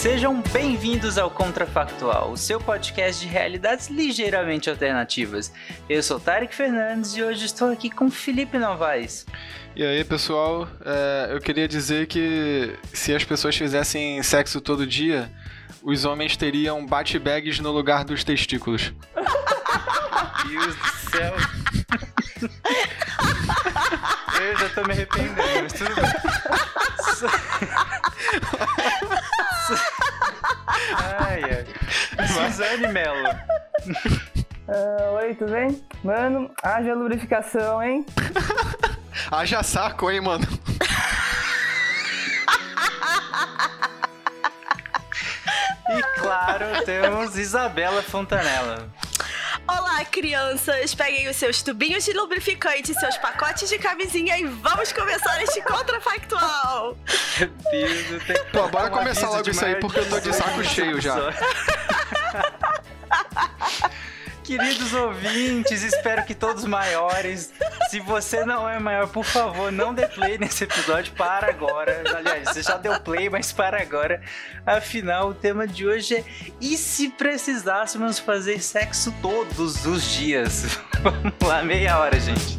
sejam bem-vindos ao Contrafactual, o seu podcast de realidades ligeiramente alternativas. Eu sou Tarek Fernandes e hoje estou aqui com Felipe Novaes. E aí, pessoal, é, eu queria dizer que se as pessoas fizessem sexo todo dia, os homens teriam bate-bags no lugar dos testículos. Meu Deus do céu. Eu já tô me arrependendo, mas tudo bem. Ai, ai. Suzane Mello. Ah, oi, tudo bem? Mano, haja lubrificação, hein? Haja saco, hein, mano? E claro, temos Isabela Fontanella. Olá, crianças! Peguem os seus tubinhos de lubrificante, seus pacotes de camisinha e vamos começar este contrafactual! Meu Deus, eu tenho que Pô, bora começar logo isso aí, porque eu tô de saco 18 cheio já. Queridos ouvintes, espero que todos maiores. Se você não é maior, por favor, não dê play nesse episódio. Para agora. Aliás, você já deu play, mas para agora. Afinal, o tema de hoje é: e se precisássemos fazer sexo todos os dias? Vamos lá, meia hora, gente.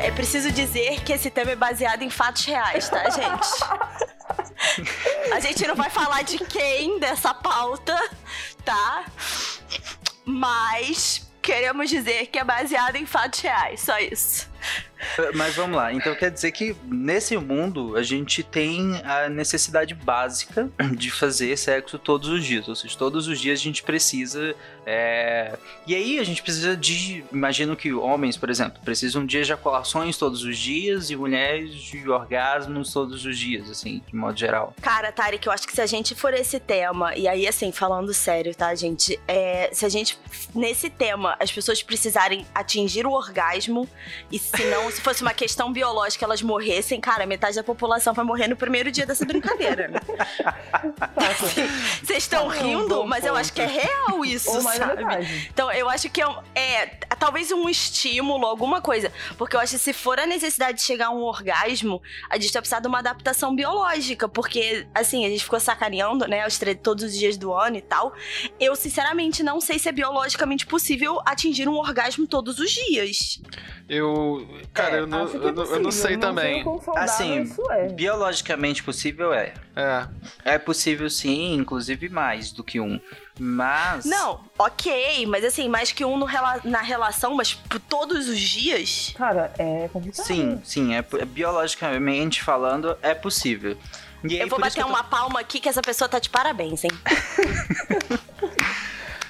Olha, é preciso dizer que esse tema é baseado em fatos reais, tá, gente? A gente não vai falar de quem dessa pauta, tá? Mas queremos dizer que é baseado em fatos reais, só isso. Mas vamos lá, então quer dizer que nesse mundo a gente tem a necessidade básica de fazer sexo todos os dias, ou seja, todos os dias a gente precisa. É, E aí a gente precisa de. Imagino que homens, por exemplo, precisam de ejaculações todos os dias e mulheres de orgasmos todos os dias, assim, de modo geral. Cara, Tarek, eu acho que se a gente for esse tema, e aí, assim, falando sério, tá, gente? É, se a gente, nesse tema, as pessoas precisarem atingir o orgasmo, e se não, se fosse uma questão biológica, elas morressem, cara, metade da população vai morrer no primeiro dia dessa brincadeira, né? Vocês estão Tá, rindo, mas eu acho que é real isso, Ou mais sabe? metade. Então, eu acho que é, é talvez um estímulo, alguma coisa. Porque eu acho que se for a necessidade de chegar a um orgasmo, a gente vai precisar de uma adaptação biológica. Porque, assim, a gente ficou sacaneando, né, os todos os dias do ano e tal. Eu, sinceramente, não sei se é biologicamente possível atingir um orgasmo todos os dias. Eu. Cara, eu, não, é eu, não- eu não sei também. sei o quão saudável Assim, isso é. biologicamente possível é. É. É possível sim, inclusive mais do que um. Mas. Não, ok, mas assim, mais que um no rela- na relação, mas por todos os dias. Cara, é complicado. Sim, sim, é, é biologicamente falando, é possível. E aí, Eu vou bater eu tô- uma palma aqui que essa pessoa tá de parabéns, hein?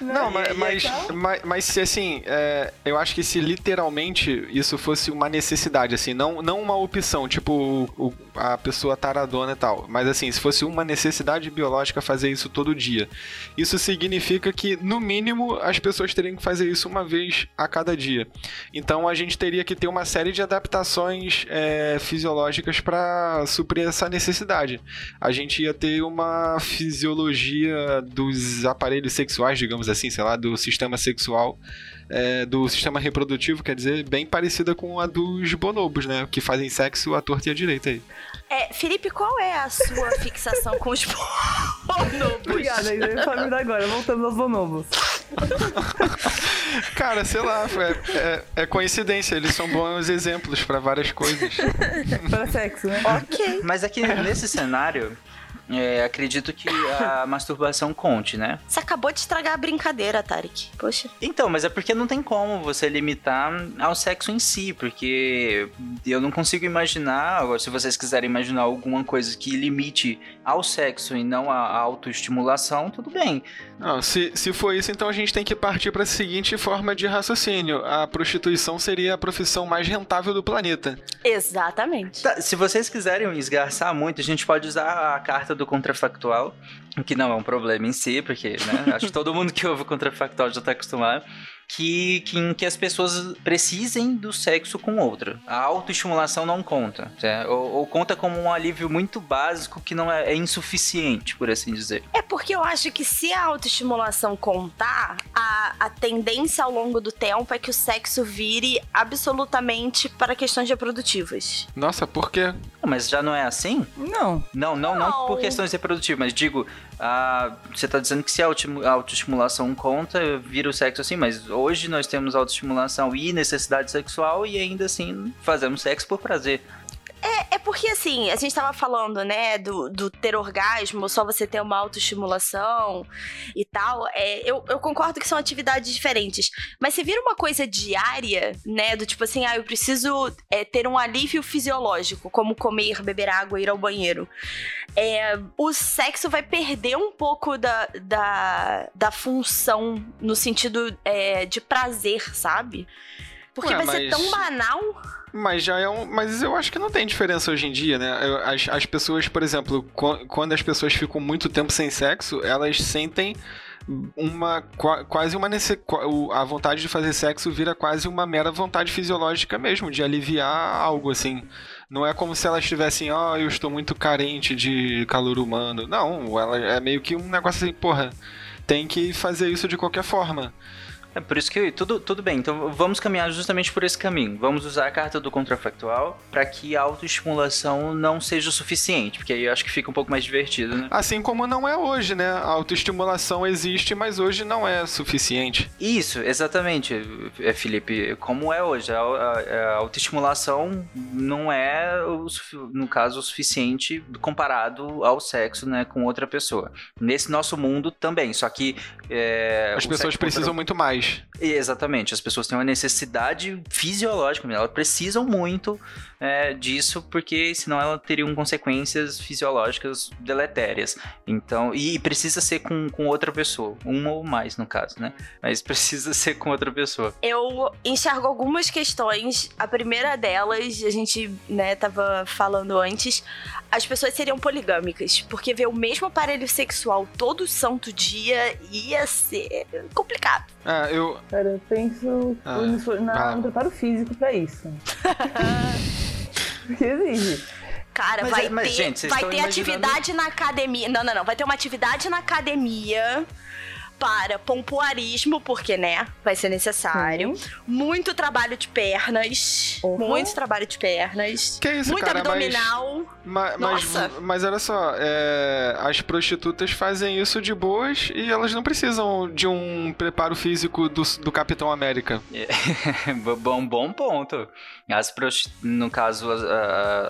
Não, mas, aí, mas, mas, mas se assim, é, eu acho que se literalmente isso fosse uma necessidade, assim, não, não uma opção, tipo o- a pessoa taradona e tal, mas assim, se fosse uma necessidade biológica fazer isso todo dia, isso significa que, no mínimo, as pessoas teriam que fazer isso uma vez a cada dia. Então a gente teria que ter uma série de adaptações é, fisiológicas para suprir essa necessidade. A gente ia ter uma fisiologia dos aparelhos sexuais, digamos assim, sei lá, do sistema sexual, é, do sistema reprodutivo, quer dizer, bem parecida com a dos bonobos, né? Que fazem sexo à torta e à direita aí. É, Felipe, qual é a sua fixação com os bonobos? Obrigada, aí família agora, voltando aos bonobos. Cara, sei lá, é, é- é coincidência, eles são bons exemplos para várias coisas. Para sexo, né? Ok. Mas aqui nesse cenário, é, acredito que a masturbação conte, né? Você acabou de estragar a brincadeira, Tarek. Poxa. Então, mas é porque não tem como você limitar ao sexo em si, porque eu não consigo imaginar, agora, se vocês quiserem imaginar alguma coisa que limite ao sexo e não à autoestimulação, tudo bem. Não, se, se for isso, então a gente tem que partir para a seguinte forma de raciocínio: a prostituição seria a profissão mais rentável do planeta. Exatamente. Tá, se vocês quiserem esgarçar muito, a gente pode usar a carta do contrafactual, que não é um problema em si, porque né, acho que todo mundo que ouve o contrafactual já está acostumado. Que, que, em que as pessoas precisem do sexo com outra. A autoestimulação não conta. certo? Ou, ou conta como um alívio muito básico que não é, é insuficiente, por assim dizer. É porque eu acho que se a autoestimulação contar, a, a tendência ao longo do tempo é que o sexo vire absolutamente para questões reprodutivas. Nossa, por quê? Mas já não é assim? Não. Não, não, não, Não. por questões reprodutivas, mas digo, ah, você tá dizendo que se a autoestimulação conta, vira o sexo assim, mas hoje nós temos autoestimulação e necessidade sexual e ainda assim fazemos sexo por prazer. É, é porque assim, a gente tava falando, né, do, do ter orgasmo, só você ter uma autoestimulação e tal. É, eu, eu concordo que são atividades diferentes. Mas se vira uma coisa diária, né, do tipo assim, ah, eu preciso é, ter um alívio fisiológico, como comer, beber água, ir ao banheiro. É, o sexo vai perder um pouco da, da, da função no sentido é, de prazer, sabe? Porque Ué, vai ser mas- tão banal. Mas já é um. Mas eu acho que não tem diferença hoje em dia, né? As, as pessoas, por exemplo, qu- quando as pessoas ficam muito tempo sem sexo, elas sentem uma qua- quase uma a vontade de fazer sexo vira quase uma mera vontade fisiológica mesmo de aliviar algo assim não é como se elas estivessem ó eu estou muito carente de calor humano não ela é meio que um negócio assim porra tem que fazer isso de qualquer forma É por isso que tudo, tudo bem, então vamos caminhar justamente por esse caminho. Vamos usar a carta do contrafactual para que a autoestimulação não seja o suficiente, porque aí eu acho que fica um pouco mais divertido, né? Assim como não é hoje, né? A autoestimulação existe, mas hoje não é suficiente. Isso, exatamente, é, Felipe. Como é hoje, a, a- a autoestimulação não é, o no caso, o suficiente comparado ao sexo, né, com outra pessoa. Nesse nosso mundo também, só que é, As pessoas precisam muito mais. Exatamente, as pessoas têm uma necessidade fisiológica, elas precisam muito é, disso, porque senão elas teriam consequências fisiológicas deletérias. Então, e precisa ser com, com outra pessoa, uma ou mais no caso, né? Mas precisa ser com outra pessoa. Eu enxergo algumas questões. A primeira delas, a gente, né, tava falando antes, as pessoas seriam poligâmicas, porque ver o mesmo aparelho sexual todo santo dia ia ser complicado. Ah, eu. Cara, eu penso Ah, na- lá. no preparo físico pra isso. Porque exige. Cara, Mas vai é- mas, ter, gente, vai ter imaginando- atividade na academia. Não, não, não. Vai ter uma atividade na academia para pompoarismo, porque, né, vai ser necessário. Muito trabalho de pernas. Uhum. Muito trabalho de pernas. Que isso, muito cara, mas- abdominal. Ma- Mas, Nossa. mas olha só, é, as prostitutas fazem isso de boas e elas não precisam de um preparo físico do, do Capitão América. bom, bom ponto. As no caso, as,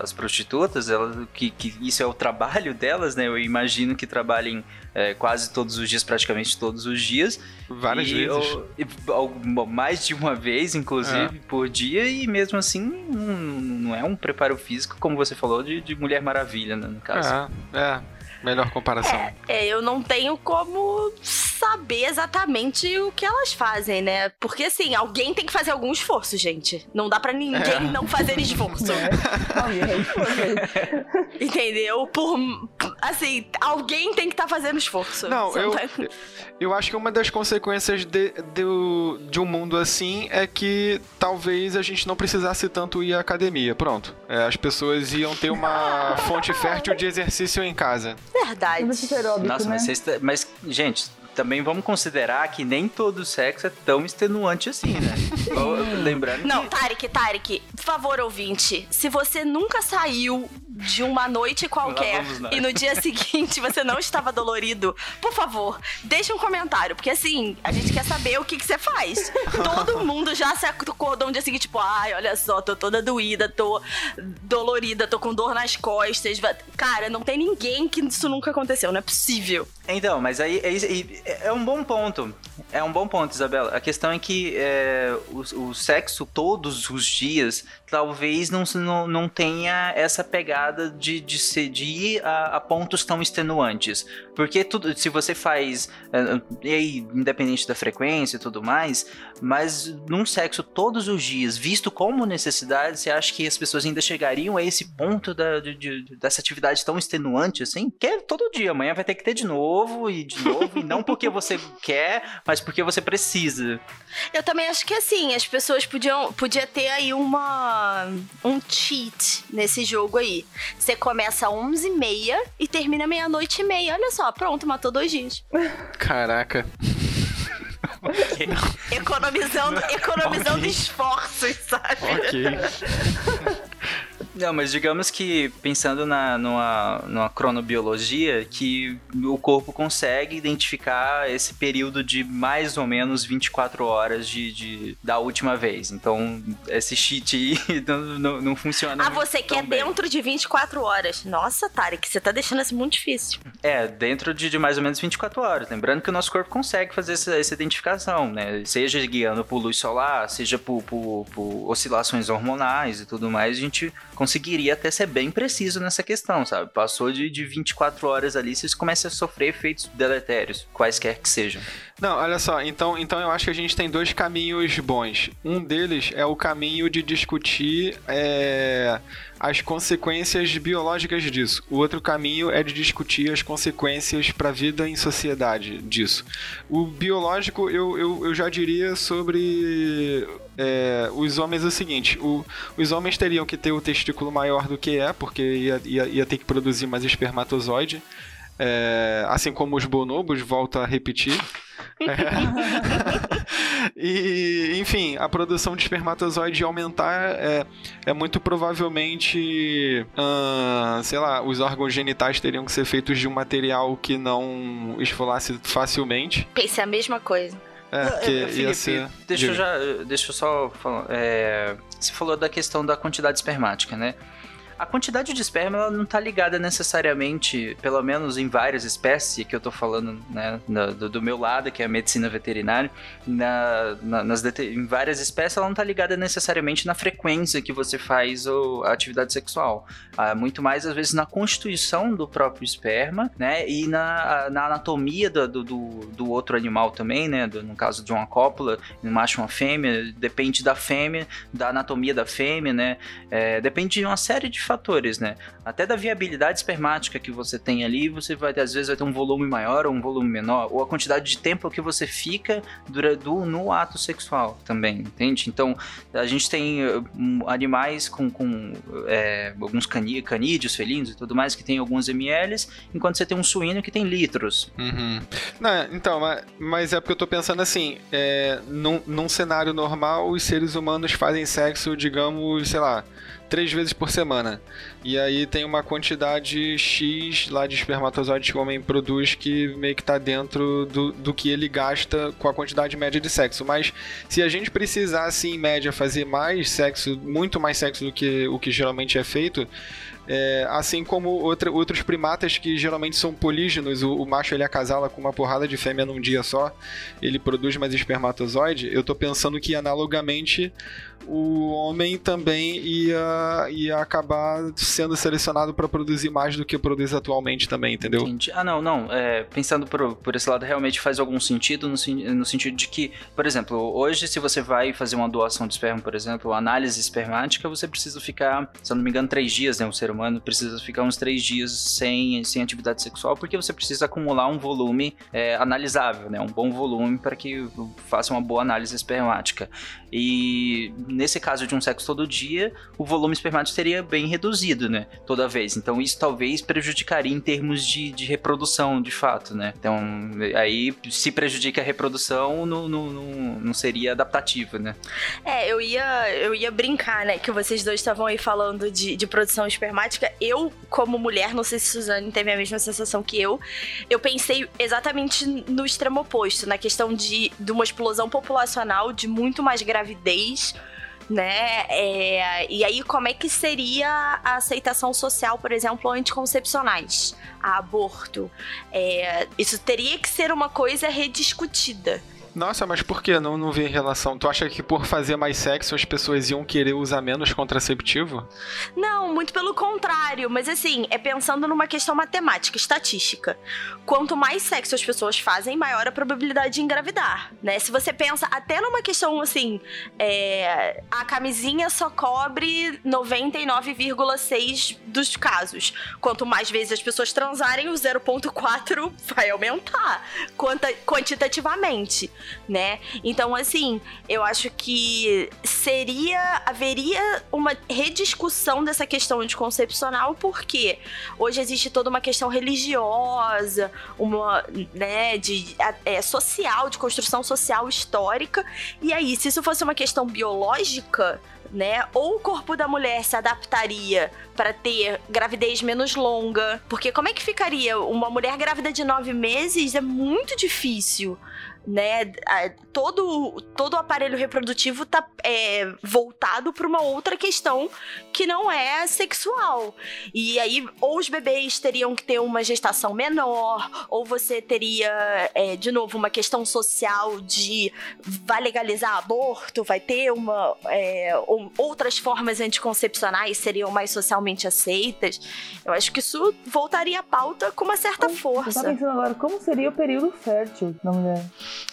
as prostitutas, elas, que, que isso é o trabalho delas, né? Eu imagino que trabalhem é, quase todos os dias, praticamente todos os dias. Várias E, vezes. e, al- mais de uma vez, inclusive, por dia, e mesmo assim não, não é um preparo físico, como você falou, de, de Mulher Maravilha, né, no caso. É, é. Melhor comparação. É, eu não tenho como saber exatamente o que elas fazem, né? Porque assim, alguém tem que fazer algum esforço, gente. Não dá pra ninguém É. não fazer esforço. Responde. Entendeu? Por assim, alguém tem que estar fazendo esforço. Não, eu, tá- eu acho que uma das consequências de, do- de um mundo assim é que talvez a gente não precisasse tanto ir à academia. Pronto. É, as pessoas iam ter uma fonte fértil de exercício em casa. Verdade. Óbvio, Nossa, né? mas, vocês tá- mas, gente, também vamos considerar que nem todo sexo é tão extenuante assim, né? Lembrando Não, que... Tarek, Tarek, por favor, ouvinte, se você nunca saiu de uma noite qualquer e no dia seguinte você não estava dolorido, por favor, deixa um comentário, porque assim, a gente quer saber o que, que você faz. Todo mundo já se acordou no dia seguinte, tipo, ai, olha só, tô toda doída, tô dolorida, tô com dor nas costas. Cara, não tem ninguém que isso nunca aconteceu, não é possível. Então, mas aí é, é- é um bom ponto. É um bom ponto, Isabela. A questão é que é, o, o sexo todos os dias talvez não, não, não tenha essa pegada de, de, ser, de ir a, a pontos tão extenuantes. Porque tudo, se você faz, é, e aí, independente da frequência e tudo mais, mas num sexo todos os dias, visto como necessidade, você acha que as pessoas ainda chegariam a esse ponto da, de- de- dessa atividade tão extenuante assim? Que é todo dia, amanhã vai ter que ter de novo e de novo, e não porque você quer, mas porque você precisa. Eu também acho que assim, as pessoas podiam podia ter aí uma um cheat nesse jogo aí. Você começa às 11h30 e termina meia-noite e meia. Olha só, pronto, matou dois dias. Caraca. Economizando, economizando esforços, sabe? Ok. Não, mas digamos que pensando na, numa, numa cronobiologia, que o corpo consegue identificar esse período de mais ou menos 24 horas de, de- da última vez. Então, esse cheat aí não, não, não funciona Ah, você quer bem. dentro de 24 horas. Nossa, Tarek, você tá deixando isso muito difícil. É, dentro de, de mais ou menos 24 horas. Lembrando que o nosso corpo consegue fazer essa, essa identificação, né? Seja guiando por luz solar, seja por, por- por oscilações hormonais e tudo mais, a gente conseguiria até ser bem preciso nessa questão, sabe? Passou de, de 24 horas ali, vocês começam a sofrer efeitos deletérios, quaisquer que sejam. Não, olha só, então, então eu acho que a gente tem dois caminhos bons. Um deles é o caminho de discutir é, as consequências biológicas disso. O outro caminho é de discutir as consequências para a vida em sociedade disso. O biológico, eu, eu, eu já diria sobre é, os homens o seguinte: o- os homens teriam que ter o testículo maior do que é, porque ia, ia, ia ter que produzir mais espermatozoide. É, assim como os bonobos, volto a repetir. É. e, enfim, a produção de espermatozoide aumentar é, é muito provavelmente, ahn, sei lá, os órgãos genitais teriam que ser feitos de um material que não esfolasse facilmente. Pensei a mesma coisa. É, porque É, ia Felipe, ser. deixa eu já, deixa eu só falar. é, você falou da questão da quantidade espermática, né? A quantidade de esperma ela não tá ligada necessariamente, pelo menos em várias espécies, que eu tô falando né, do, do meu lado, que é a medicina veterinária, na, na- nas em várias espécies ela não tá ligada necessariamente na frequência que você faz a atividade sexual. Ah, muito mais, às vezes, na constituição do próprio esperma, né? E na, na anatomia do, do, do- do outro animal também, né? do- no caso de uma cópula, um macho e uma fêmea, depende da fêmea, da anatomia da fêmea, né? É, depende de uma série de fatores, né? Até da viabilidade espermática que você tem ali, você vai às vezes vai ter um volume maior ou um volume menor, ou a quantidade de tempo que você fica no ato sexual também, entende? Então, a gente tem uh, um, animais com, com é, alguns canídeos, felinos e tudo mais, que tem alguns ml, enquanto você tem um suíno que tem litros. Uhum. Não, então, mas, mas é porque eu tô pensando assim, é, num, num cenário normal, os seres humanos fazem sexo, digamos, sei lá, três vezes por semana. E aí tem uma quantidade X lá de espermatozoides que o homem produz que meio que tá dentro do, do que ele gasta com a quantidade média de sexo. Mas se a gente precisasse, em média, fazer mais sexo, muito mais sexo do que o que geralmente é feito, é, assim como outra- outros primatas que geralmente são polígenos, o, o macho ele acasala com uma porrada de fêmea num dia só, ele produz mais espermatozoide, eu tô pensando que analogamente o homem também ia, ia acabar sendo selecionado para produzir mais do que produz atualmente também, entendeu? Entendi. Ah, não, não. É, pensando por, por esse lado, realmente faz algum sentido no, no sentido de que, por exemplo, hoje, se você vai fazer uma doação de esperma, por exemplo, análise espermática, você precisa ficar, se eu não me engano, três dias, né? O ser humano precisa ficar uns três dias sem, sem atividade sexual, porque você precisa acumular um volume é, analisável, né? Um bom volume para que faça uma boa análise espermática. E nesse caso de um sexo todo dia, o volume espermático seria bem reduzido, né? Toda vez. Então isso talvez prejudicaria em termos de, de reprodução, de fato, né? Então aí se prejudica a reprodução, não, não, não, seria adaptativo, né? É, eu ia, eu ia brincar, né? Que vocês dois estavam aí falando de, de produção espermática eu, como mulher, não sei se Suzane teve a mesma sensação que eu, eu pensei exatamente no extremo oposto, na questão de, de uma explosão populacional, de muito mais gravidez, né? É, e aí, como é que seria a aceitação social, por exemplo, anticoncepcionais, a aborto? É, isso teria que ser uma coisa rediscutida. Nossa, mas por que não, não vê relação? Tu acha que por fazer mais sexo as pessoas iam querer usar menos contraceptivo? Não, muito pelo contrário. Mas assim, é pensando numa questão matemática, estatística. Quanto mais sexo as pessoas fazem, maior a probabilidade de engravidar, né? Se você pensa até numa questão assim, é, a camisinha só cobre 99,6 dos casos. Quanto mais vezes as pessoas transarem, o 0,4 vai aumentar quanta, quantitativamente né? Então, assim, eu acho que seria. haveria uma rediscussão dessa questão anticoncepcional, porque hoje existe toda uma questão religiosa, uma, né, de é, social, de construção social histórica. E aí, se isso fosse uma questão biológica, né? Ou o corpo da mulher se adaptaria para ter gravidez menos longa. Porque como é que ficaria? Uma mulher grávida de nove meses é muito difícil né? Todo, todo o aparelho reprodutivo tá é, voltado para uma outra questão que não é sexual. E aí, ou os bebês teriam que ter uma gestação menor, ou você teria, é, de novo, uma questão social de vai legalizar aborto, vai ter uma. É, outras formas anticoncepcionais seriam mais socialmente aceitas. Eu acho que isso voltaria à pauta com uma certa força. Eu tô pensando agora, como seria o período fértil da mulher?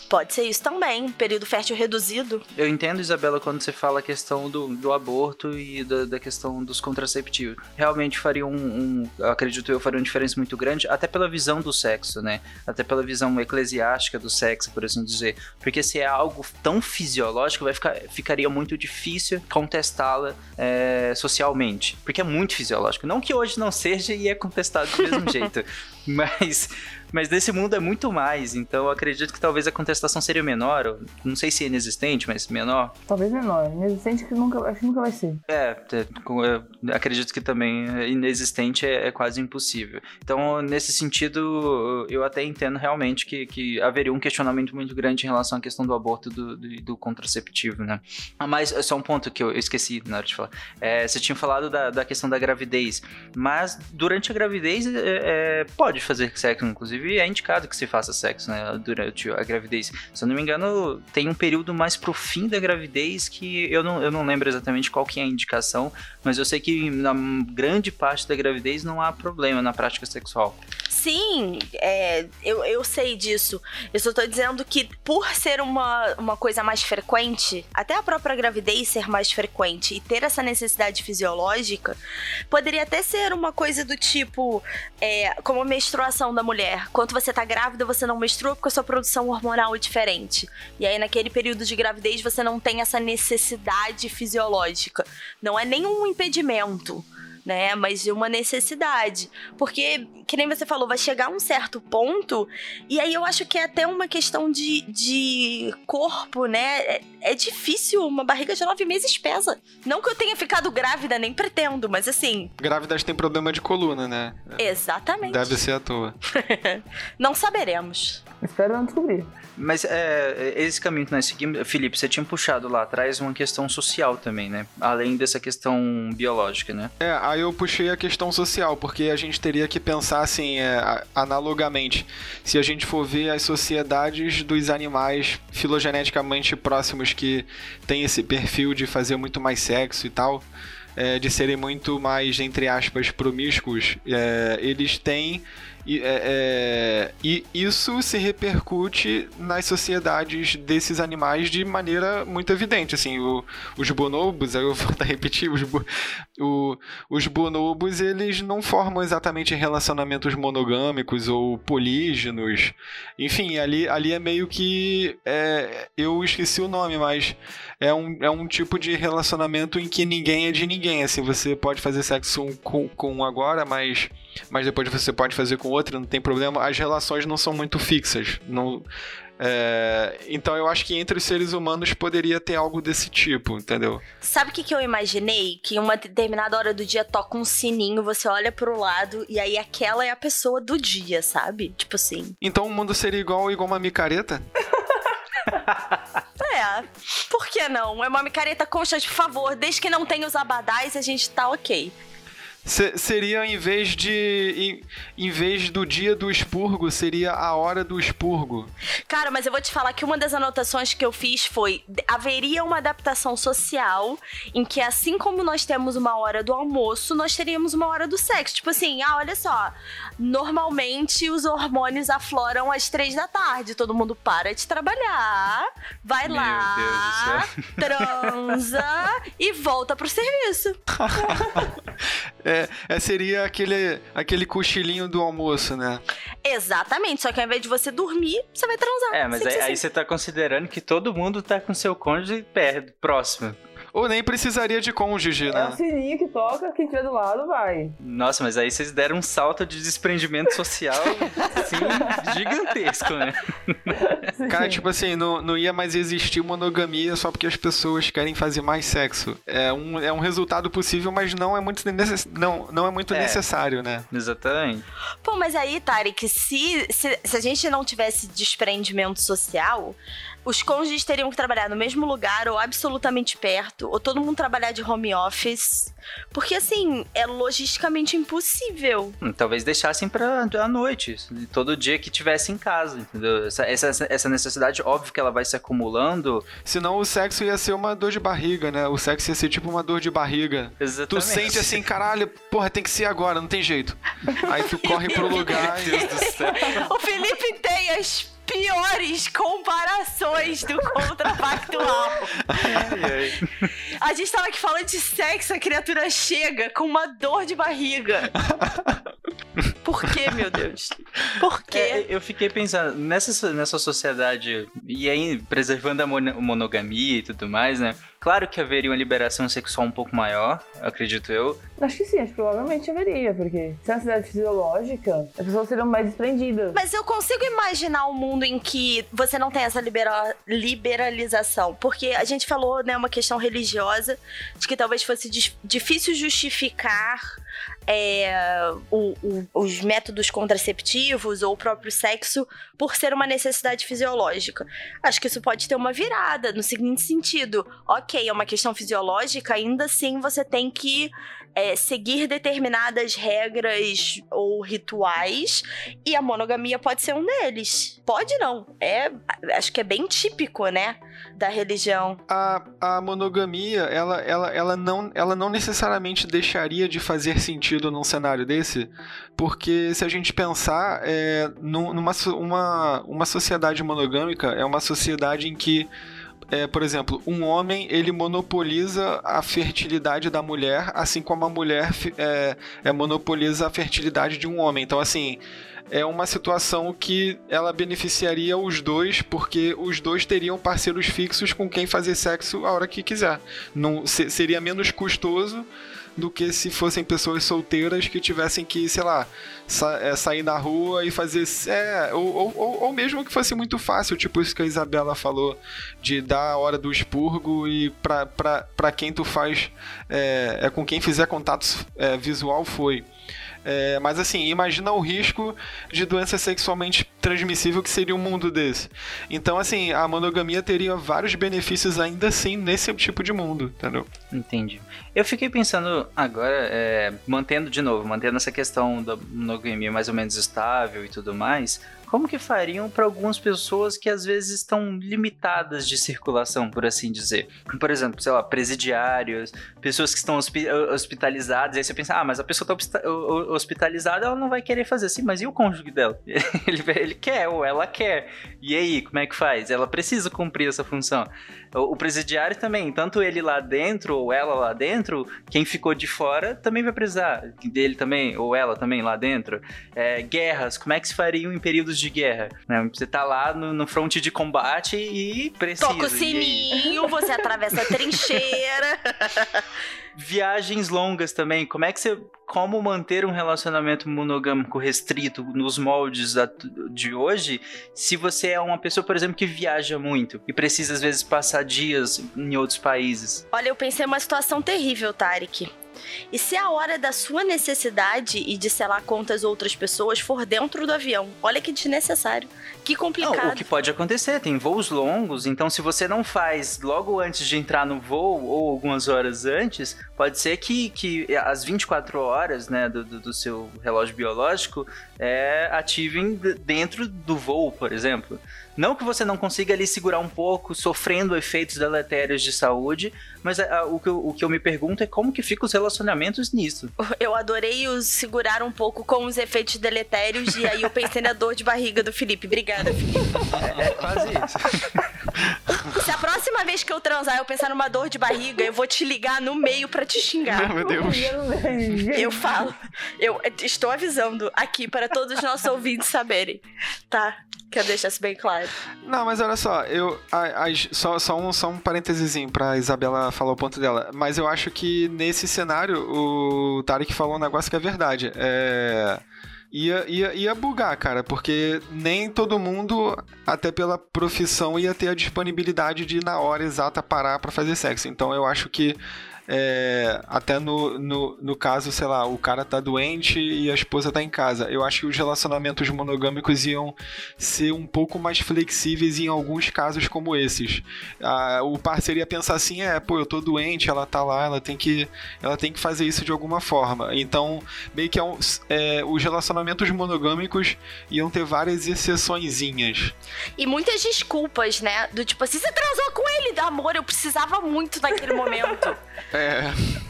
Pode ser isso também, período fértil reduzido. Eu entendo, Isabela, quando você fala a questão do, do aborto e da, da questão dos contraceptivos. Realmente faria um, um, acredito eu, faria uma diferença muito grande, até pela visão do sexo, né? Até pela visão eclesiástica do sexo, por assim dizer. Porque se é algo tão fisiológico, vai ficar, ficaria muito difícil contestá-la é, socialmente. Porque é muito fisiológico. Não que hoje não seja e é contestado do mesmo jeito. Mas mas nesse mundo é muito mais, então eu acredito que talvez a contestação seria menor. Não sei se é inexistente, mas menor. Talvez menor. Inexistente que nunca, acho que nunca vai ser. É, é acredito que também inexistente é, é, quase impossível. Então, nesse sentido, eu até entendo realmente que, que haveria um questionamento muito grande em relação à questão do aborto do, do, do contraceptivo, né? Mas só um ponto que eu esqueci na hora de falar. É, você tinha falado da, da questão da gravidez, mas durante a gravidez é, é pode fazer sexo, inclusive é indicado que se faça sexo, né, durante a gravidez. Se eu não me engano, tem um período mais pro fim da gravidez que eu não, eu não lembro exatamente qual que é a indicação, mas eu sei que na grande parte da gravidez não há problema na prática sexual. Sim, é, eu, eu sei disso. Eu só tô dizendo que por ser uma, uma coisa mais frequente, até a própria gravidez ser mais frequente e ter essa necessidade fisiológica, poderia até ser uma coisa do tipo, é, como a menstruação da mulher. Quando você tá grávida, você não menstrua porque a sua produção hormonal é diferente. E aí, naquele período de gravidez, você não tem essa necessidade fisiológica. Não é nenhum impedimento né? Mas de uma necessidade. Porque, que nem você falou, vai chegar um certo ponto, e aí eu acho que é até uma questão de, de corpo, né? É, é difícil, uma barriga de nove meses pesa. Não que eu tenha ficado grávida, nem pretendo, mas assim. Grávidas têm problema de coluna, né? Exatamente. Deve ser à toa. não saberemos. Espero não descobrir. Mas é, esse caminho que nós seguimos, Felipe, você tinha puxado lá atrás uma questão social também, né? Além dessa questão biológica, né? É, aí eu puxei a questão social, porque a gente teria que pensar assim, é, analogamente. Se a gente for ver as sociedades dos animais filogeneticamente próximos que têm esse perfil de fazer muito mais sexo e tal, é, de serem muito mais, entre aspas, promíscuos, é, eles têm e, é, é, e isso se repercute nas sociedades desses animais de maneira muito evidente. Assim, o, os bonobos, eu vou repetir, os, o, os bonobos eles não formam exatamente relacionamentos monogâmicos ou polígenos. Enfim, ali, ali é meio que. É, eu esqueci o nome, mas é um, é um tipo de relacionamento em que ninguém é de ninguém. Assim, você pode fazer sexo com, com um agora, mas mas depois você pode fazer com outra, não tem problema. As relações não são muito fixas. Não, É, então eu acho que entre os seres humanos poderia ter algo desse tipo, entendeu? Sabe o que, que eu imaginei? Que em uma determinada hora do dia toca um sininho, você olha pro lado e aí aquela é a pessoa do dia, sabe? Tipo assim. Então o mundo seria igual, igual uma micareta? É, por que não? É uma micareta constante, por favor. Desde que não tenha os abadás, a gente tá ok. Se- seria em vez de. Em, em vez do dia do expurgo, seria a hora do expurgo. Cara, mas eu vou te falar que uma das anotações que eu fiz foi: haveria uma adaptação social em que, assim como nós temos uma hora do almoço, nós teríamos uma hora do sexo. Tipo assim, ah, olha só. Normalmente os hormônios afloram às três da tarde. Todo mundo para de trabalhar, vai Meu lá, transa e volta pro serviço. É, é, seria aquele, aquele cochilinho do almoço, né? Exatamente. Só que ao invés de você dormir, você vai transar. É, mas aí, aí você tá considerando que todo mundo tá com seu cônjuge perto, próximo. Ou nem precisaria de cônjuge, É o né? sininho que toca, quem tiver do lado vai. Nossa, mas aí vocês deram um salto de desprendimento social, assim, gigantesco, né? Cara, tipo assim, não, não ia mais existir monogamia só porque as pessoas querem fazer mais sexo. É um, é um resultado possível, mas não é muito, necess... não, não é muito É. necessário, né? Exatamente. Pô, mas aí, Tarek, se, se, se a gente não tivesse desprendimento social, os cônjuges teriam que trabalhar no mesmo lugar ou absolutamente perto, ou todo mundo trabalhar de home office. Porque, assim, é logisticamente impossível. Hum, Talvez deixassem pra à noite, todo dia que tivesse em casa, entendeu? Essa, essa, essa necessidade, óbvio que ela vai se acumulando. Senão o sexo ia ser uma dor de barriga, né? O sexo ia ser tipo uma dor de barriga. Tu Exatamente. sente assim, caralho, porra, tem que ser agora, não tem jeito. Aí tu corre pro lugar Meu e... Deus do céu. O Felipe tem as piores comparações do. Ai, ai. A gente tava aqui falando de sexo, a criatura chega com uma dor de barriga. Por que, meu Deus? Por quê? É, eu fiquei pensando, nessa, nessa sociedade, e aí preservando a mono- monogamia e tudo mais, né? Claro que haveria uma liberação sexual um pouco maior, acredito eu. Acho que sim, acho que provavelmente haveria, porque se é uma cidade fisiológica, as pessoas seriam mais desprendidas. Mas eu consigo imaginar um mundo em que você não tem essa libera- liberalização. Porque a gente falou, né, uma questão religiosa, de que talvez fosse difícil justificar é, o- o- os métodos contraceptivos ou o próprio sexo por ser uma necessidade fisiológica. Acho que isso pode ter uma virada, no seguinte sentido: ok, é uma questão fisiológica, ainda assim você tem que é, seguir determinadas regras ou rituais e a monogamia pode ser um deles. Pode não. É, acho que é bem típico, né, da religião. a, a monogamia, ela, ela, ela, não, ela não necessariamente deixaria de fazer sentido num cenário desse, porque se a gente pensar, é, num- numa uma, uma sociedade monogâmica é uma sociedade em que é, por exemplo, um homem ele monopoliza a fertilidade da mulher, assim como a mulher é, é, monopoliza a fertilidade de um homem. Então, assim, é uma situação que ela beneficiaria os dois, porque os dois teriam parceiros fixos com quem fazer sexo a hora que quiser. Não, se- seria menos custoso do que se fossem pessoas solteiras que tivessem que, sei lá, sa- é, sair na rua e fazer. É, ou, ou, ou- mesmo que fosse muito fácil, tipo isso que a Isabela falou, de dar a hora do expurgo e pra, pra, pra quem tu faz. É, é com quem fizer contato é, visual foi. É, mas assim, imagina o risco de doença sexualmente transmissível que seria um mundo desse. Então, assim, a monogamia teria vários benefícios ainda assim nesse tipo de mundo, entendeu? Entendi. Eu fiquei pensando agora, é, mantendo de novo, mantendo essa questão da monogamia mais ou menos estável e tudo mais, como que fariam para algumas pessoas que às vezes estão limitadas de circulação, por assim dizer? Por exemplo, sei lá, presidiários, pessoas que estão hospi- hospitalizadas, aí você pensa, ah, mas a pessoa está hospitalizada, ela não vai querer fazer assim, mas e o cônjuge dela? Ele, ele quer ou ela quer. E aí, como é que faz? Ela precisa cumprir essa função. O, o presidiário também, tanto ele lá dentro ou ela lá dentro, quem ficou de fora também vai precisar dele também, ou ela também lá dentro. É, guerras, como é que se fariam em períodos de guerra. Né? Você tá lá no, no fronte de combate e precisa. Toca o sininho, você atravessa a trincheira. Viagens longas também. Como é que você. Como manter um relacionamento monogâmico restrito nos moldes da- de hoje, se você é uma pessoa, por exemplo, que viaja muito e precisa às vezes passar dias em outros países? Olha, eu pensei uma situação terrível, Tarek. E se a hora da sua necessidade e de selar quantas outras pessoas for dentro do avião? Olha que desnecessário. Que Não, complicado. o que pode acontecer, tem voos longos, então se você não faz logo antes de entrar no voo ou algumas horas antes, pode ser que, que as 24 horas né, do, do- seu relógio biológico é, ativem dentro do voo, por exemplo. Não que você não consiga ali segurar um pouco, sofrendo efeitos deletérios de saúde, mas a- a- o, que eu, o que eu me pergunto é como que ficam os relacionamentos nisso. Eu adorei o segurar um pouco com os efeitos deletérios e aí eu pensei na dor de barriga do Felipe. Obrigada, Felipe. É quase isso. Se a próxima vez que eu transar eu pensar numa dor de barriga, eu vou te ligar no meio pra te xingar. Meu Deus. Eu falo. Eu estou avisando aqui para todos os nossos ouvintes saberem. Tá? Quero deixar isso bem claro. Não, mas olha só, eu. a- as- só, só, um, só um parênteses pra Isabela falar o ponto dela. Mas eu acho que nesse cenário o Tarek falou um negócio que é verdade. É. Ia, ia, ia bugar, cara, porque nem todo mundo, até pela profissão, ia ter a disponibilidade de na hora exata parar pra fazer sexo. Então eu acho que é, até no, no, no caso, sei lá, o cara tá doente e a esposa tá em casa. Eu acho que os relacionamentos monogâmicos iam ser um pouco mais flexíveis em alguns casos como esses. Ah, o parceiro ia pensar assim, é, pô, eu tô doente, ela tá lá, ela tem que, ela tem que fazer isso de alguma forma. Então, meio que é um- é, os relacionamentos monogâmicos iam ter várias exceçõezinhas. E muitas desculpas, né? Do tipo assim, você transou com ele, amor, eu precisava muito naquele momento. É, Ne-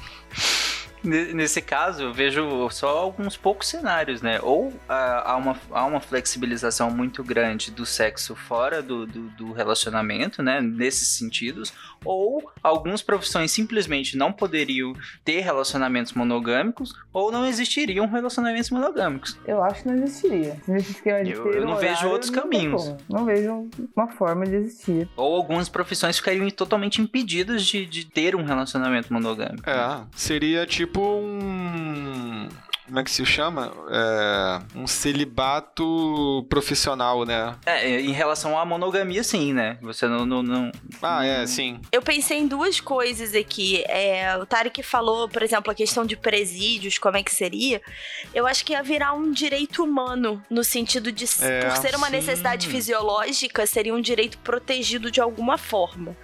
Nesse caso, eu vejo só alguns poucos cenários, né? Ou ah, há, uma, há uma flexibilização muito grande do sexo fora do, do, do relacionamento, né? Nesses sentidos. Ou algumas profissões simplesmente não poderiam ter relacionamentos monogâmicos, ou não existiriam relacionamentos monogâmicos. Eu acho que não existiria. Nesse esquema de Eu- ter eu não um vejo horário, outros não caminhos. Não vejo uma forma de existir. Ou algumas profissões ficariam totalmente impedidas de, de ter um relacionamento monogâmico. é, seria tipo um. Como é que se chama? É, um celibato profissional, né? É, em relação à monogamia, sim, né? Você não. não, não- Ah, é, sim. Eu pensei em duas coisas aqui. É, o Tarek falou, por exemplo, a questão de presídios, como é que seria. Eu acho que ia virar um direito humano, no sentido de, É, por ser uma sim. necessidade fisiológica, seria um direito protegido de alguma forma.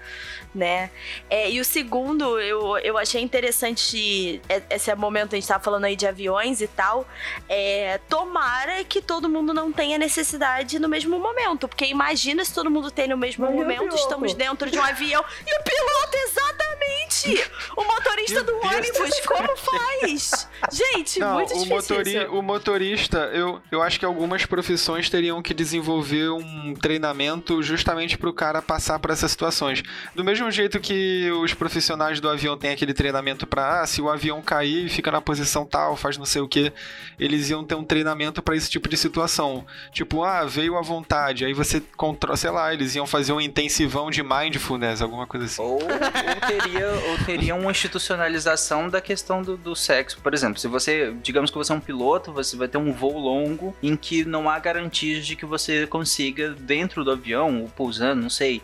Né? É, e o segundo, eu, eu achei interessante. é- Esse momento a gente tava falando aí de aviões e tal. É, tomara que todo mundo não tenha necessidade no mesmo momento. Porque imagina se todo mundo tem no mesmo o momento, estamos dentro de um avião. E o piloto, exatamente! O motorista do ônibus, como faz? Gente, Não, muito o, difícil. motori o motorista, eu, eu acho que algumas profissões teriam que desenvolver um treinamento justamente para o cara passar por essas situações. Do mesmo jeito que os profissionais do avião têm aquele treinamento para, ah, se o avião cair, fica na posição tal, faz não sei o que, eles iam ter um treinamento para esse tipo de situação. Tipo, ah, veio à vontade, aí você controla, sei lá, eles iam fazer um intensivão de mindfulness, alguma coisa assim. Ou, ou teria, ou teria uma institucionalização da questão do, do sexo. Por exemplo, se você, digamos que você é um piloto, você vai ter um voo longo em que não há garantias de que você consiga, dentro do avião, ou pousando, não sei.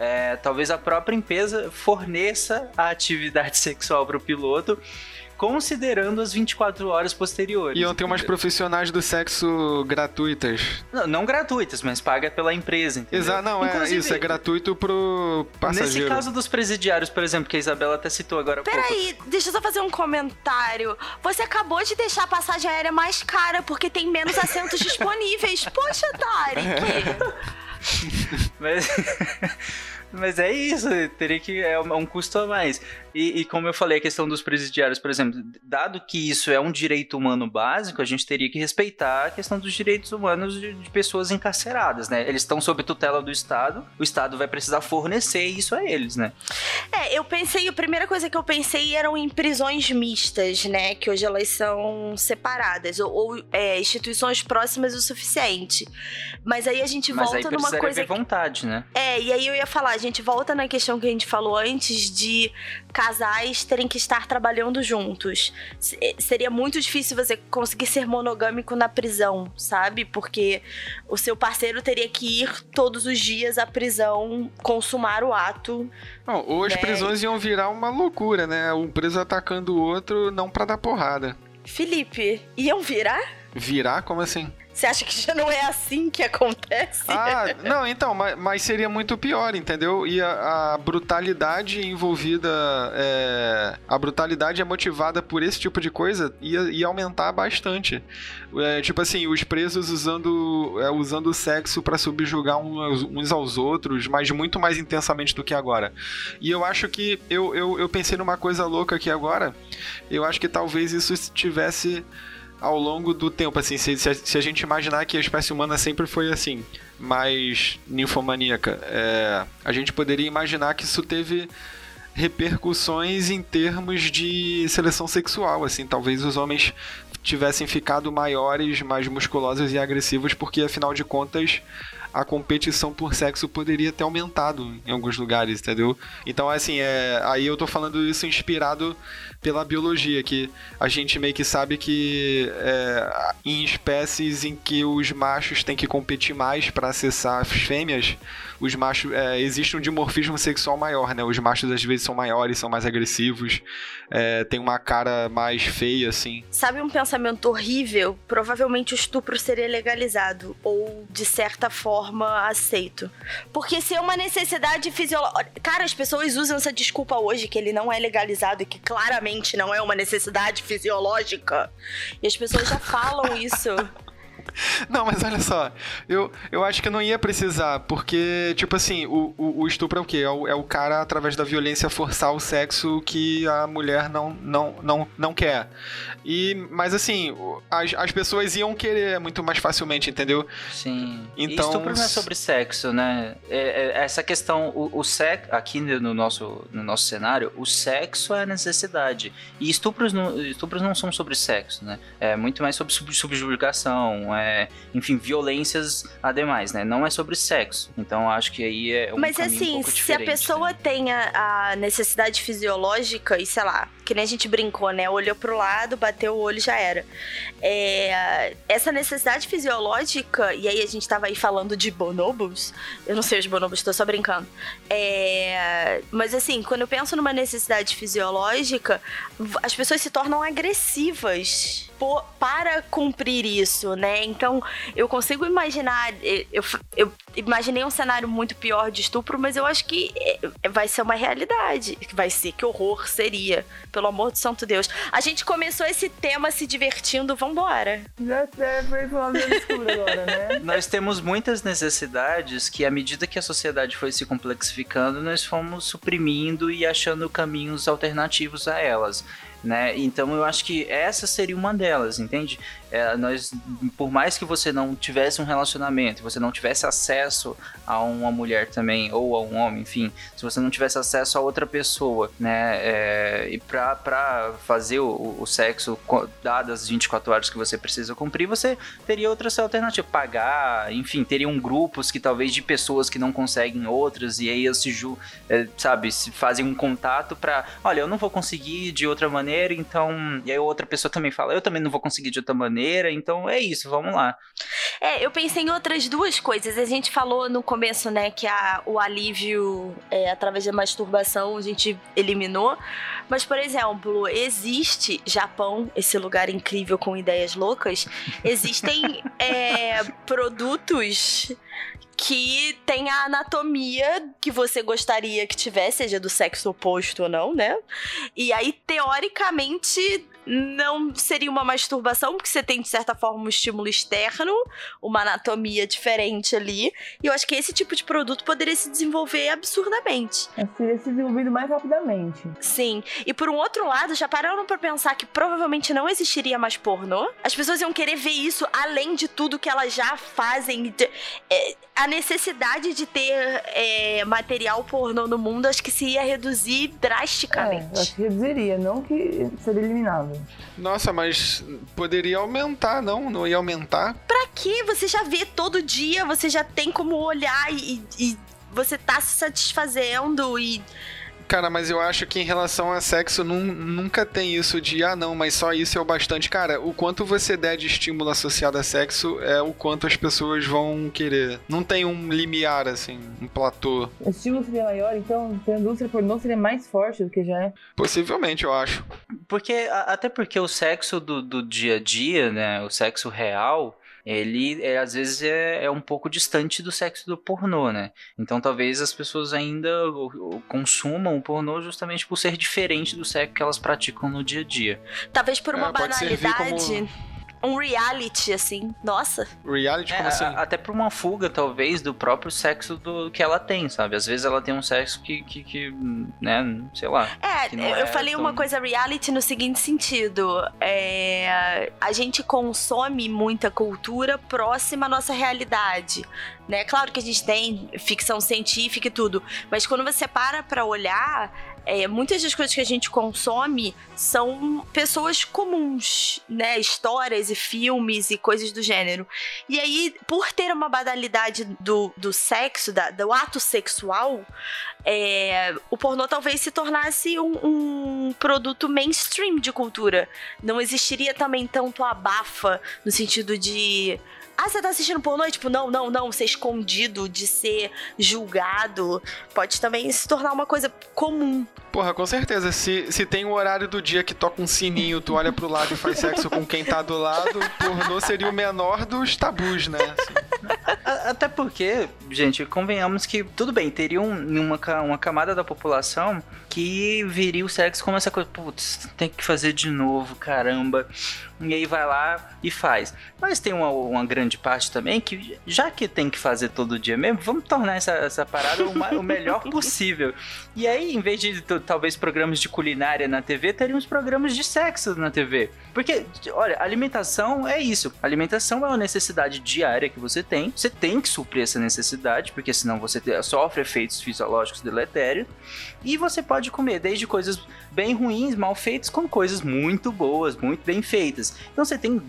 É, talvez a própria empresa forneça a atividade sexual para o piloto, considerando as 24 horas posteriores. Iam ter umas profissionais do sexo gratuitas. Não, não gratuitas, mas paga pela empresa, entendeu? Exato, não, é Inclusive, isso, é gratuito pro passageiro. Nesse caso dos presidiários, por exemplo, que a Isabela até citou agora. Peraí, deixa eu só fazer um comentário. Você acabou de deixar a passagem aérea mais cara porque tem menos assentos disponíveis. Poxa, Tarek! Mas, Mas é isso, teria que. É um custo a mais. E, e, como eu falei, a questão dos presidiários, por exemplo, dado que isso é um direito humano básico, a gente teria que respeitar a questão dos direitos humanos de, de pessoas encarceradas, né? Eles estão sob tutela do Estado, o Estado vai precisar fornecer isso a eles, né? É, eu pensei, a primeira coisa que eu pensei eram em prisões mistas, né? Que hoje elas são separadas, ou, ou é, instituições próximas o suficiente. Mas aí a gente Mas volta numa coisa. ver vontade, né? É, e aí eu ia falar, a gente volta na questão que a gente falou antes de casais terem que estar trabalhando juntos. Eh, Seria muito difícil você conseguir ser monogâmico na prisão, sabe? Porque o seu parceiro teria que ir todos os dias à prisão consumar o ato. Não, ou as Né? prisões iam virar uma loucura, né? Um preso atacando o outro não pra dar porrada. Felipe, iam virar? Virar? Como assim? Você acha que já não é assim que acontece? Ah, não, então, mas, mas seria muito pior, entendeu? E a, a brutalidade envolvida, é, a brutalidade é motivada por esse tipo de coisa ia, ia aumentar bastante. É, tipo assim, os presos usando, é, usando o sexo pra subjugar uns, uns aos outros, mas muito mais intensamente do que agora. E eu acho que, eu, eu, eu pensei numa coisa louca aqui agora, eu acho que talvez isso tivesse ao longo do tempo, assim, se, se a, se a gente imaginar que a espécie humana sempre foi assim, mais ninfomaníaca, é, a gente poderia imaginar que isso teve repercussões em termos de seleção sexual, assim, talvez os homens tivessem ficado maiores, mais musculosos e agressivos, porque afinal de contas a competição por sexo poderia ter aumentado em alguns lugares, entendeu? Então, assim, é, aí eu tô falando isso inspirado pela biologia, que a gente meio que sabe que é, em espécies em que os machos têm que competir mais para acessar as fêmeas, os machos é, existe um dimorfismo sexual maior, né? Os machos às vezes são maiores, são mais agressivos, é, tem uma cara mais feia, assim. Sabe um pensamento horrível? Provavelmente o estupro seria legalizado ou de certa forma aceito. Porque se é uma necessidade fisiológica. Cara, as pessoas usam essa desculpa hoje que ele não é legalizado e que claramente não é uma necessidade fisiológica. E as pessoas já falam isso. Não, mas olha só, eu, eu acho que não ia precisar, porque, tipo assim, o, o, o estupro é o quê? É o, é o cara, através da violência, forçar o sexo que a mulher não, não, não, não quer. E, mas assim, as, as pessoas iam querer muito mais facilmente, entendeu? Sim. Então, e estupro não é sobre sexo, né? É- é- essa questão, o, o sexo, aqui no nosso, no nosso cenário, o sexo é a necessidade. E estupros não, estupros não são sobre sexo, né? É muito mais sobre sub- subjugação, é, enfim, violências ademais, né? Não é sobre sexo. Então acho que aí é um Mas um assim, pouco se a diferente, pessoa né? tem a, a necessidade fisiológica e sei lá, que nem a gente brincou, né? Olhou pro lado, bateu o olho já era. É, essa necessidade fisiológica, e aí a gente tava aí falando de bonobos, eu não sei os bonobos, tô só brincando. É, mas assim, quando eu penso numa necessidade fisiológica, as pessoas se tornam agressivas para cumprir isso, né? Então, eu consigo imaginar. Eu, eu imaginei um cenário muito pior de estupro, mas eu acho que eh, vai ser uma realidade. Vai ser, que horror seria. Pelo amor do santo Deus. A gente começou esse tema se divertindo, vambora. Já até foi falando escuro agora, né? Nós temos muitas necessidades que, à medida que a sociedade foi se complexificando, nós fomos suprimindo e achando caminhos alternativos a elas. Né? Então eu acho que essa seria uma delas, entende? É, nós, por mais que você não tivesse um relacionamento, você não tivesse acesso a uma mulher também, ou a um homem, enfim, se você não tivesse acesso a outra pessoa, né? É, e pra, pra fazer o, o sexo, dadas as 24 horas que você precisa cumprir, você teria outras alternativas, pagar, enfim, teriam grupos que talvez de pessoas que não conseguem outras, e aí se, é, sabe, se fazem um contato pra, olha, eu não vou conseguir de outra maneira, então. E aí outra pessoa também fala, eu também não vou conseguir de outra maneira, então é isso, vamos lá. É, eu pensei em outras duas coisas. A gente falou no começo, né, que a, o alívio é, através da masturbação a gente eliminou. Mas, por exemplo, existe Japão, esse lugar incrível com ideias loucas, existem é, produtos que tem a anatomia que você gostaria que tivesse, seja do sexo oposto ou não, né? E aí, teoricamente, não seria uma masturbação, porque você tem, de certa forma, um estímulo externo, uma anatomia diferente ali. E eu acho que esse tipo de produto poderia se desenvolver absurdamente. Seria se desenvolvido mais rapidamente. Sim. E por um outro lado, já pararam pra pensar que provavelmente não existiria mais pornô? As pessoas iam querer ver isso além de tudo que elas já fazem. É, a necessidade de ter é, material pornô no mundo, acho que se ia reduzir drasticamente. É, acho que reduziria, não que seria eliminado. Nossa, mas poderia aumentar, não? Não ia aumentar? Pra quê? Você já vê todo dia, você já tem como olhar e, e você tá se satisfazendo e Cara, mas eu acho que em relação a sexo num, nunca tem isso de ah não, mas só isso é o bastante. Cara, o quanto você der de estímulo associado a sexo é o quanto as pessoas vão querer. Não tem um limiar, assim, um platô. O estímulo seria maior, então a indústria pornô seria mais forte do que já é. Possivelmente, eu acho. Porque, até porque o sexo do, do dia a dia, né, o sexo real, ele é, às vezes é, é, um pouco distante do sexo do pornô, né? Então talvez as pessoas ainda consumam o pornô justamente por ser diferente do sexo que elas praticam no dia a dia. Talvez por uma é, banalidade. Como um reality, assim. Nossa. Reality, como é, assim? até por uma fuga, talvez, do próprio sexo do que ela tem, sabe? Às vezes ela tem um sexo que, que, que né, sei lá. É, eu é falei tão... uma coisa reality no seguinte sentido. É, a gente consome muita cultura próxima à nossa realidade. Né? Claro que a gente tem ficção científica e tudo, mas quando você para pra olhar, é, muitas das coisas que a gente consome são pessoas comuns, né? Histórias e filmes e coisas do gênero. E aí, por ter uma banalidade do, do sexo, da, do ato sexual, é, o pornô talvez se tornasse um, um, produto mainstream de cultura. Não existiria também tanto abafa no sentido de ah, você tá assistindo pornô? E, tipo, não, não, não. Ser escondido, de ser julgado, pode também se tornar uma coisa comum. Porra, com certeza. Se, se tem um horário do dia que toca um sininho, tu olha pro lado e faz sexo com quem tá do lado, pornô seria o menor dos tabus, né? Assim. Até porque, gente, convenhamos que, tudo bem, teria um, uma, uma camada da população que viria o sexo como essa coisa, putz, tem que fazer de novo, caramba. E aí vai lá e faz. Mas tem uma, uma grande parte também que, já que tem que fazer todo dia mesmo, vamos tornar essa, essa parada o, o melhor possível. E aí, em vez de talvez programas de culinária na TV, teríamos programas de sexo na TV. Porque, olha, alimentação é isso. Alimentação é uma necessidade diária que você tem. Você tem que suprir essa necessidade, porque senão você sofre efeitos fisiológicos deletérios. E você pode comer desde coisas bem ruins, mal feitas, como coisas muito boas, muito bem feitas. Então você tem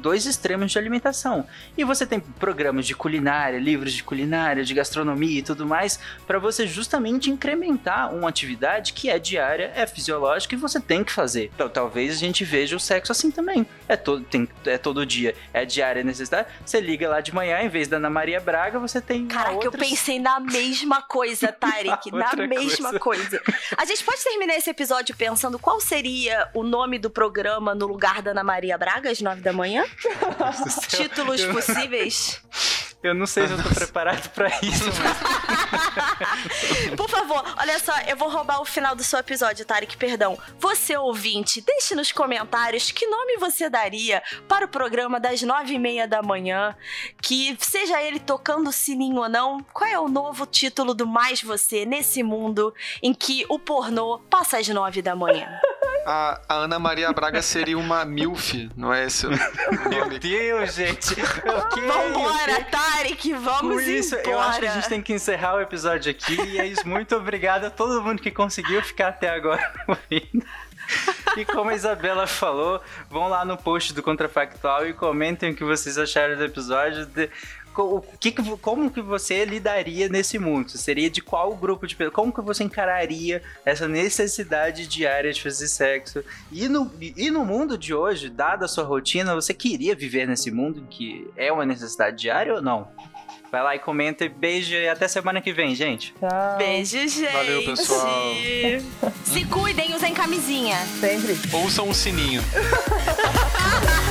dois extremos de alimentação. E você tem programas de culinária, livros de culinária, de gastronomia e tudo mais, para você justamente incrementar uma atividade que é diária, é fisiológica e você tem que fazer. Então talvez a gente veja o sexo assim também. É todo, tem, é todo dia, é diária necessidade. Você liga lá de manhã, em vez da Ana Maria Braga, você tem. Caraca, outras... eu pensei na mesma coisa, Tarek. na, na mesma coisa. coisa. A gente pode terminar esse episódio pensando qual seria o nome do programa no lugar da Ana Maria Braga às nove da manhã? Títulos possíveis. Eu não sei se eu tô preparado para isso. Por favor, olha só, eu vou roubar o final do seu episódio, Tarek, perdão. Você, ouvinte, deixe nos comentários que nome você daria para o programa das nove e meia da manhã, que seja ele tocando sininho ou não, qual é o novo título do Mais Você nesse mundo em que o pornô passa às nove da manhã? A, a, Ana Maria Braga seria uma MILF, não é esse o nome? Meu Deus, gente. Okay, Vambora, okay. Tarek, vamos Por isso, embora. eu acho que a gente tem que encerrar o episódio aqui. E é isso. Muito obrigado a todo mundo que conseguiu ficar até agora ouvindo. E como a Isabela falou, vão lá no post do Contrafactual e comentem o que vocês acharam do episódio. De o que, como que você lidaria nesse mundo? Seria de qual grupo de pessoas? Como que você encararia essa necessidade diária de fazer sexo? E no, e no mundo de hoje, dada a sua rotina, você queria viver nesse mundo que é uma necessidade diária ou não? Vai lá e comenta e beijo e até semana que vem, gente. Tchau. Beijo, gente. Valeu, pessoal. Se cuidem, usem camisinha. Sempre. Ouçam o sininho.